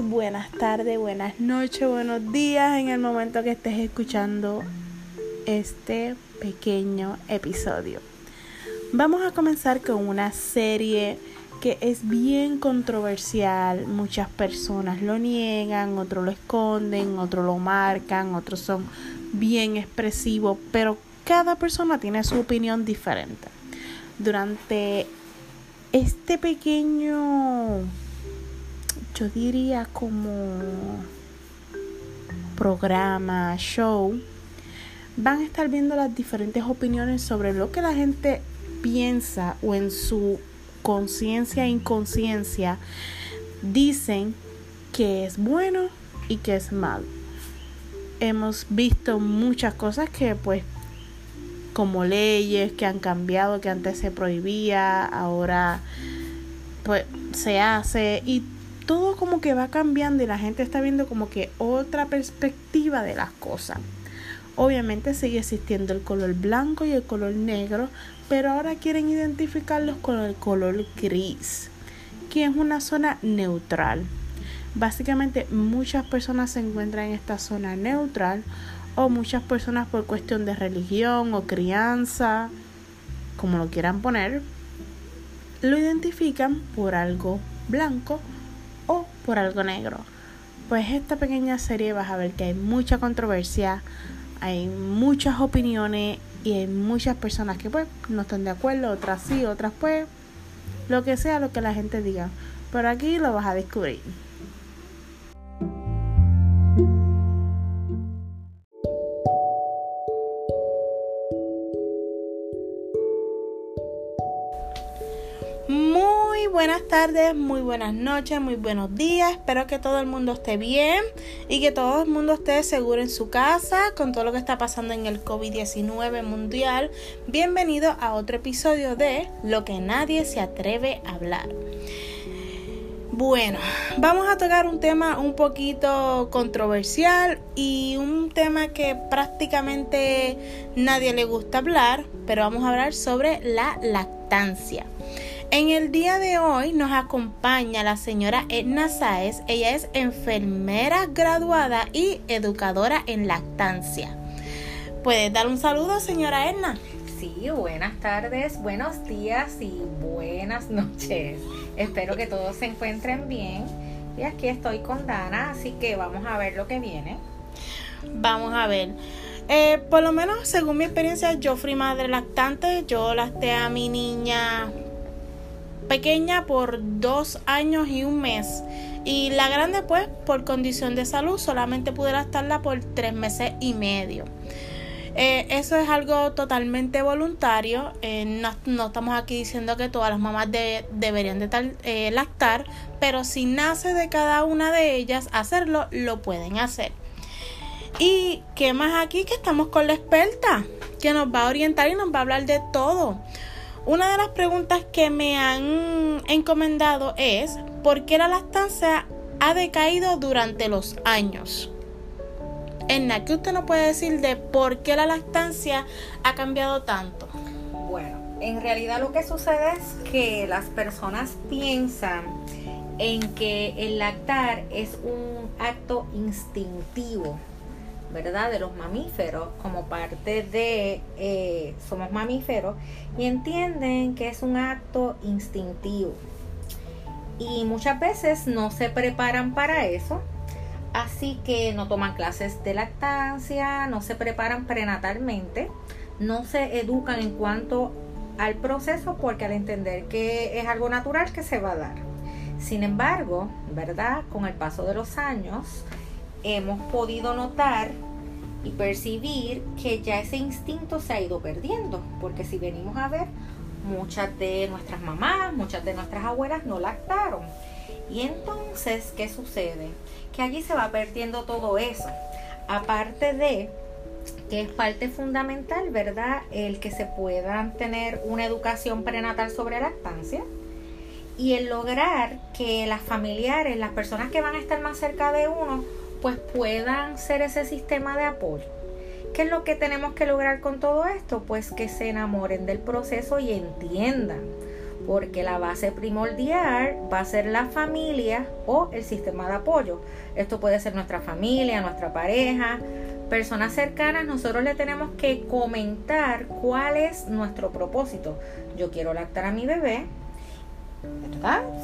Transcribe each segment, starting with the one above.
buenas tardes, buenas noches, buenos días en el momento que estés escuchando este pequeño episodio. Vamos a comenzar con una serie que es bien controversial. Muchas personas lo niegan, otros lo esconden, otros lo marcan, otros son bien expresivos, pero cada persona tiene su opinión diferente. Durante este pequeño yo diría como programa, show, van a estar viendo las diferentes opiniones sobre lo que la gente piensa o en su conciencia e inconsciencia dicen que es bueno y que es malo. Hemos visto muchas cosas que pues como leyes que han cambiado, que antes se prohibía, ahora pues se hace y todo como que va cambiando y la gente está viendo como que otra perspectiva de las cosas. Obviamente sigue existiendo el color blanco y el color negro, pero ahora quieren identificarlos con el color gris, que es una zona neutral. Básicamente muchas personas se encuentran en esta zona neutral o muchas personas por cuestión de religión o crianza, como lo quieran poner, lo identifican por algo blanco por algo negro. Pues esta pequeña serie vas a ver que hay mucha controversia, hay muchas opiniones y hay muchas personas que pues no están de acuerdo, otras sí, otras pues, lo que sea lo que la gente diga. Pero aquí lo vas a descubrir. Buenas tardes, muy buenas noches, muy buenos días. Espero que todo el mundo esté bien y que todo el mundo esté seguro en su casa con todo lo que está pasando en el COVID-19 mundial. Bienvenido a otro episodio de Lo que nadie se atreve a hablar. Bueno, vamos a tocar un tema un poquito controversial y un tema que prácticamente nadie le gusta hablar, pero vamos a hablar sobre la lactancia. En el día de hoy nos acompaña la señora Edna Sáez. Ella es enfermera graduada y educadora en lactancia. ¿Puedes dar un saludo, señora Edna? Sí, buenas tardes, buenos días y buenas noches. Espero que todos se encuentren bien. Y aquí estoy con Dana, así que vamos a ver lo que viene. Vamos a ver. Eh, por lo menos según mi experiencia, yo fui madre lactante. Yo lacté a mi niña pequeña por dos años y un mes. Y la grande, pues, por condición de salud, solamente pude estarla por tres meses y medio. Eh, eso es algo totalmente voluntario. Eh, no, estamos aquí diciendo que todas las mamás deberían de tal, eh, lactar, pero si nace de cada una de ellas hacerlo, lo pueden hacer. Y qué más aquí que estamos con la experta, que nos va a orientar y nos va a hablar de todo. Una de las preguntas que me han encomendado es ¿por qué la lactancia ha decaído durante los años? Enna, ¿qué usted nos puede decir de por qué la lactancia ha cambiado tanto? Bueno, en realidad lo que sucede es que las personas piensan en que el lactar es un acto instintivo ¿verdad? De los mamíferos como parte de eh, somos mamíferos y entienden que es un acto instintivo. Y muchas veces no se preparan para eso, así que no toman clases de lactancia, no se preparan prenatalmente, no se educan en cuanto al proceso porque al entender que es algo natural que se va a dar. Sin embargo, ¿verdad? Con el paso de los años, hemos podido notar y percibir que ya ese instinto se ha ido perdiendo, porque si venimos a ver, muchas de nuestras mamás, muchas de nuestras abuelas no lactaron. Y entonces, ¿qué sucede? Que allí se va perdiendo todo eso. Aparte de que es parte fundamental, ¿verdad? El que se puedan tener una educación prenatal sobre lactancia y el lograr que las familiares, las personas que van a estar más cerca de uno, pues puedan ser ese sistema de apoyo. ¿Qué es lo que tenemos que lograr con todo esto? Pues que se enamoren del proceso y entiendan. porque la base primordial va a ser la familia o el sistema de apoyo. Esto puede ser nuestra familia, nuestra pareja, personas cercanas. Nosotros le tenemos que comentar cuál es nuestro propósito. Yo quiero lactar a mi bebé,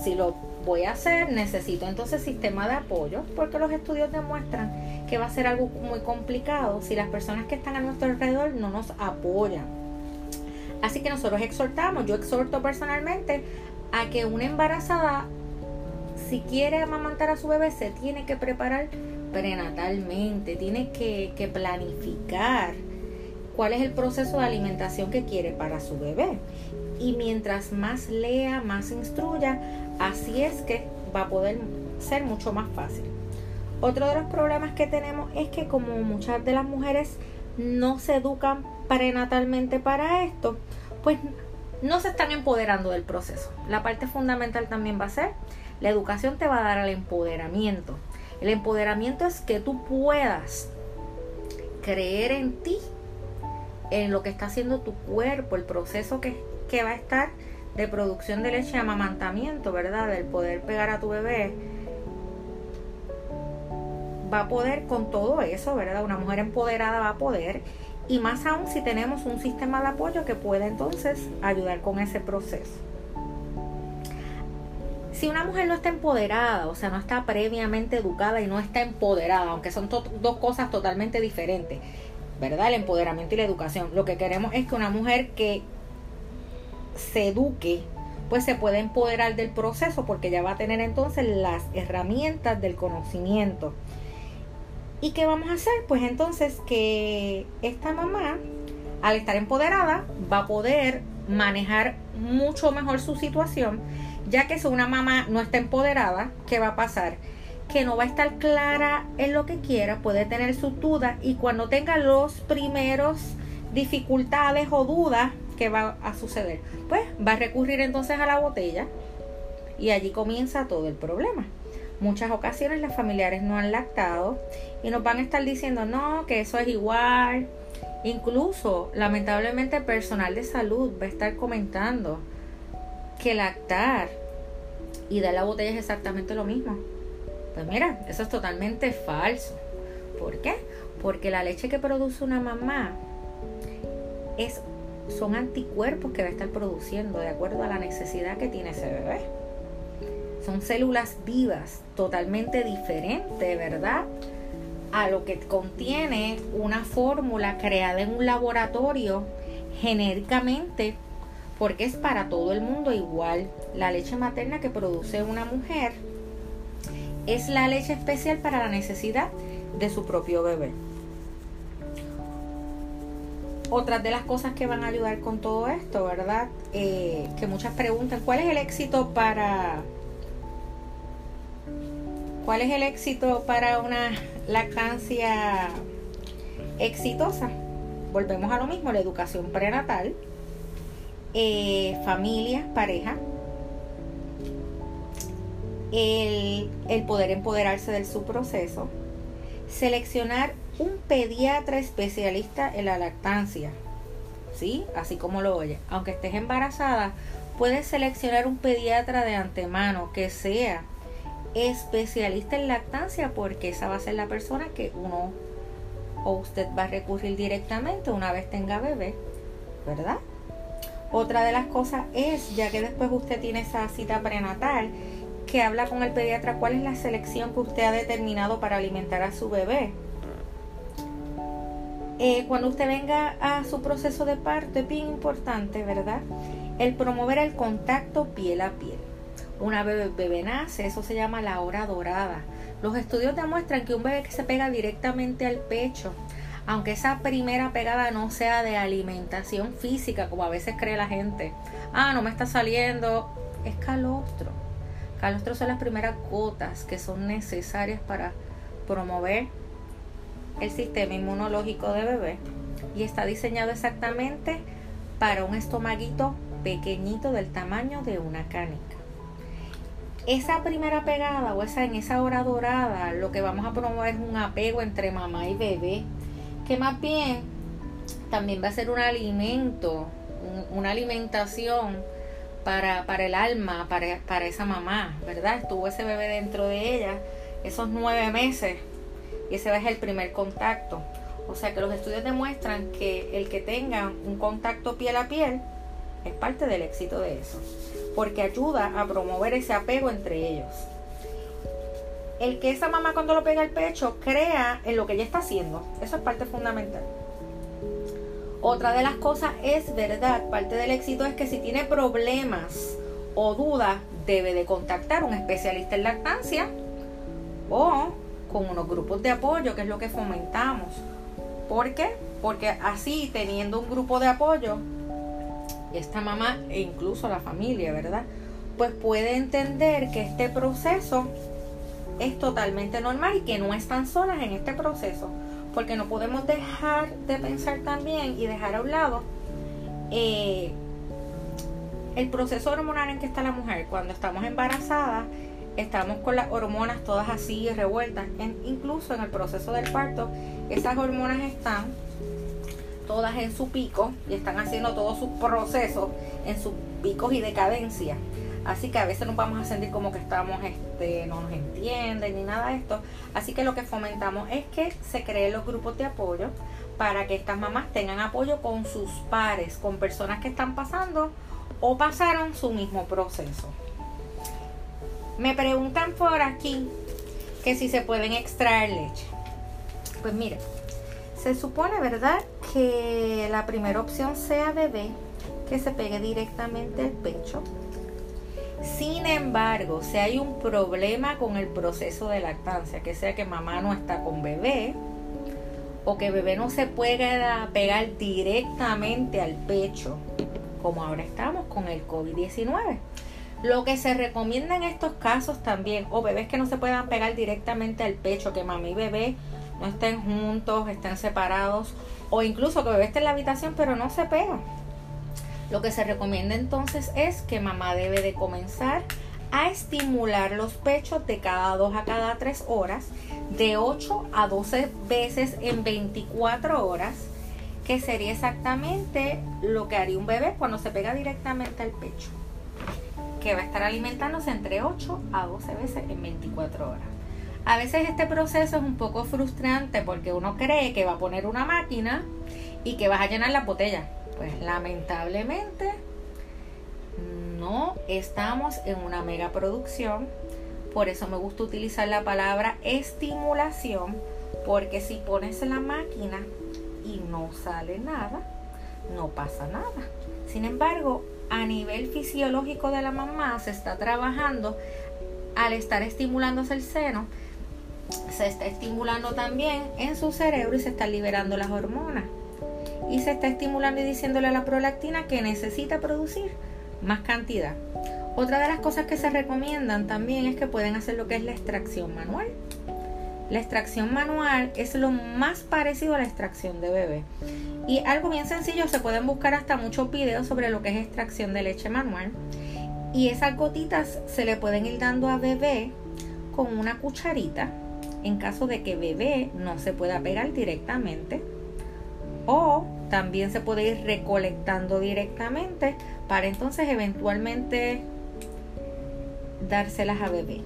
Si lo voy a hacer, necesito entonces sistema de apoyo, porque los estudios demuestran que va a ser algo muy complicado si las personas que están a nuestro alrededor no nos apoyan. Así que nosotros exhortamos, yo exhorto personalmente a que una embarazada, si quiere amamantar a su bebé, se tiene que preparar prenatalmente, tiene que planificar cuál es el proceso de alimentación que quiere para su bebé. Y mientras más lea, más instruya, así es que va a poder ser mucho más fácil. Otro de los problemas que tenemos es que como muchas de las mujeres no se educan prenatalmente para esto, pues no se están empoderando del proceso. La parte fundamental también va a ser, la educación te va a dar el empoderamiento. El empoderamiento es que tú puedas creer en ti, en lo que está haciendo tu cuerpo, el proceso que, que va a estar de producción de leche y amamantamiento, ¿verdad? Del poder pegar a tu bebé. Va a poder con todo eso, ¿verdad? Una mujer empoderada va a poder y más aún si tenemos un sistema de apoyo que pueda entonces ayudar con ese proceso. Si una mujer no está empoderada, o sea, no está previamente educada y no está empoderada, aunque son dos cosas totalmente diferentes, ¿verdad? El empoderamiento y la educación. Lo que queremos es que una mujer que se eduque, pues se pueda empoderar del proceso porque ya va a tener entonces las herramientas del conocimiento ¿Y qué vamos a hacer? Pues entonces que esta mamá, al estar empoderada, va a poder manejar mucho mejor su situación, ya que si una mamá no está empoderada, ¿qué va a pasar? Que no va a estar clara en lo que quiera, puede tener sus dudas y cuando tenga los primeros dificultades o dudas, ¿qué va a suceder? Pues va a recurrir entonces a la botella y allí comienza todo el problema. Muchas ocasiones las familiares no han lactado y nos van a estar diciendo no, que eso es igual. Incluso, lamentablemente, el personal de salud va a estar comentando que lactar y dar la botella es exactamente lo mismo. Pues mira, eso es totalmente falso. ¿Por qué? Porque la leche que produce una mamá es, son anticuerpos que va a estar produciendo de acuerdo a la necesidad que tiene ese bebé son células vivas, totalmente diferentes, ¿verdad? A lo que contiene una fórmula creada en un laboratorio genéricamente, porque es para todo el mundo igual. La leche materna que produce una mujer es la leche especial para la necesidad de su propio bebé. Otras de las cosas que van a ayudar con todo esto, ¿verdad? Eh, que muchas preguntan, ¿cuál es el éxito para ¿Cuál es el éxito para una lactancia exitosa? Volvemos a lo mismo, la educación prenatal, eh, familia, pareja, el, el poder empoderarse del su proceso, seleccionar un pediatra especialista en la lactancia, ¿sí? Así como lo oye. Aunque estés embarazada, puedes seleccionar un pediatra de antemano que sea especialista en lactancia porque esa va a ser la persona que uno o usted va a recurrir directamente una vez tenga bebé, ¿verdad? Otra de las cosas es, ya que después usted tiene esa cita prenatal, que habla con el pediatra cuál es la selección que usted ha determinado para alimentar a su bebé. Eh, cuando usted venga a su proceso de parto es bien importante, ¿verdad? El promover el contacto piel a piel una bebé, bebé nace, eso se llama la hora dorada. Los estudios demuestran que un bebé que se pega directamente al pecho, aunque esa primera pegada no sea de alimentación física, como a veces cree la gente, ah, no me está saliendo, es calostro. Calostro son las primeras gotas que son necesarias para promover el sistema inmunológico de bebé y está diseñado exactamente para un estomaguito pequeñito del tamaño de una canica esa primera pegada o esa en esa hora dorada, lo que vamos a promover es un apego entre mamá y bebé, que más bien también va a ser un alimento, una alimentación para, para el alma, para, para esa mamá, ¿verdad? Estuvo ese bebé dentro de ella esos nueve meses y ese es el primer contacto. O sea que los estudios demuestran que el que tenga un contacto piel a piel es parte del éxito de eso, porque ayuda a promover ese apego entre ellos. El que esa mamá cuando lo pega al pecho crea en lo que ella está haciendo, eso es parte fundamental. Otra de las cosas es verdad, parte del éxito es que si tiene problemas o dudas, debe de contactar a un especialista en lactancia o con unos grupos de apoyo, que es lo que fomentamos. ¿Por qué? Porque así, teniendo un grupo de apoyo, esta mamá e incluso la familia, ¿verdad? Pues puede entender que este proceso es totalmente normal y que no están solas en este proceso porque no podemos dejar de pensar también y dejar a un lado eh, el proceso hormonal en que está la mujer. Cuando estamos embarazadas, estamos con las hormonas todas así revueltas. incluso en el proceso del parto, esas hormonas están todas en su pico y están haciendo todos sus procesos en sus picos y decadencia. Así que a veces nos vamos a sentir como que estamos, este, no nos entienden ni nada de esto. Así que lo que fomentamos es que se creen los grupos de apoyo para que estas mamás tengan apoyo con sus pares, con personas que están pasando o pasaron su mismo proceso. Me preguntan por aquí que si se pueden extraer leche. Pues mire, se supone, ¿verdad?, que la primera opción sea bebé, que se pegue directamente al pecho sin embargo, si hay un problema con el proceso de lactancia, que sea que mamá no está con bebé, o que bebé no se pueda pegar directamente al pecho, como ahora estamos con el COVID-19. Lo que se recomienda en estos casos también, o bebés que no se puedan pegar directamente al pecho, que mamá y bebé no estén juntos, estén separados, o incluso que bebé esté en la habitación pero no se pega. Lo que se recomienda entonces es que mamá debe de comenzar a estimular los pechos de cada 2 a cada 3 horas, de 8 a 12 veces en 24 horas, que sería exactamente lo que haría un bebé cuando se pega directamente al pecho, que va a estar alimentándose entre 8 a 12 veces en 24 horas. A veces este proceso es un poco frustrante porque uno cree que va a poner una máquina y que vas a llenar la botella pues lamentablemente no estamos en una mega producción. Por eso me gusta utilizar la palabra estimulación. Porque si pones la máquina y no sale nada, no pasa nada. Sin embargo, a nivel fisiológico de la mamá se está trabajando al estar estimulándose el seno, se está estimulando también en su cerebro y se están liberando las hormonas y se está estimulando y diciéndole a la prolactina que necesita producir más cantidad. Otra de las cosas que se recomiendan también es que pueden hacer lo que es la extracción manual. La extracción manual es lo más parecido a la extracción de bebé. Y algo bien sencillo, se pueden buscar hasta muchos videos sobre lo que es extracción de leche manual. Y esas gotitas se le pueden ir dando a bebé con una cucharita en caso de que bebé no se pueda pegar directamente. O también se puede ir recolectando directamente para entonces eventualmente dárselas a bebé.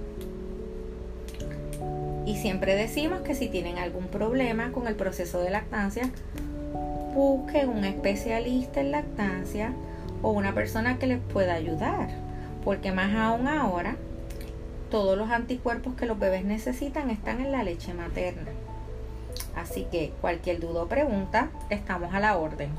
Y siempre decimos que si tienen algún problema con el proceso de lactancia, busquen un especialista en lactancia o una persona que les pueda ayudar. Porque más aún ahora, todos los anticuerpos que los bebés necesitan están en la leche materna. Así que cualquier duda o pregunta, estamos a la orden.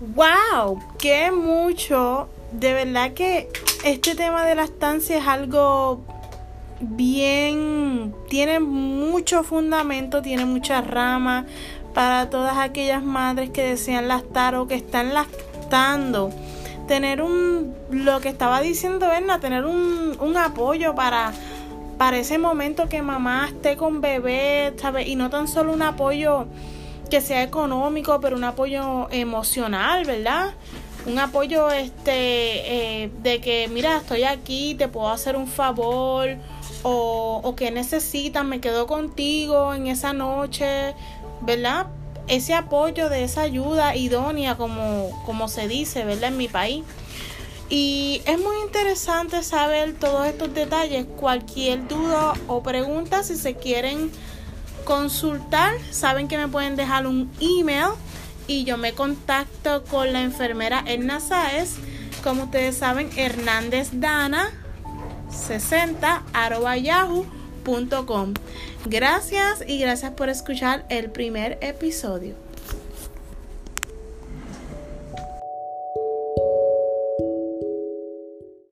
¡Wow! ¡Qué mucho! De verdad que este tema de la estancia es algo bien. tiene mucho fundamento, tiene muchas ramas para todas aquellas madres que desean lactar o que están lactando. Tener un. lo que estaba diciendo Berna, tener un, un apoyo para para ese momento que mamá esté con bebé. Y no tan solo un apoyo que sea económico, pero un apoyo emocional, ¿verdad? Un apoyo este eh, de que, mira, estoy aquí, te puedo hacer un favor, o, o que necesitas, me quedo contigo en esa noche, ¿verdad? ese apoyo, de esa ayuda idónea, como, como se dice, ¿verdad? En mi país. Y es muy interesante saber todos estos detalles. Cualquier duda o pregunta, si se quieren consultar, saben que me pueden dejar un email y yo me contacto con la enfermera Erna Saez. Como ustedes saben, Hernández Dana 60 yahoo.com. Gracias y gracias por escuchar el primer episodio.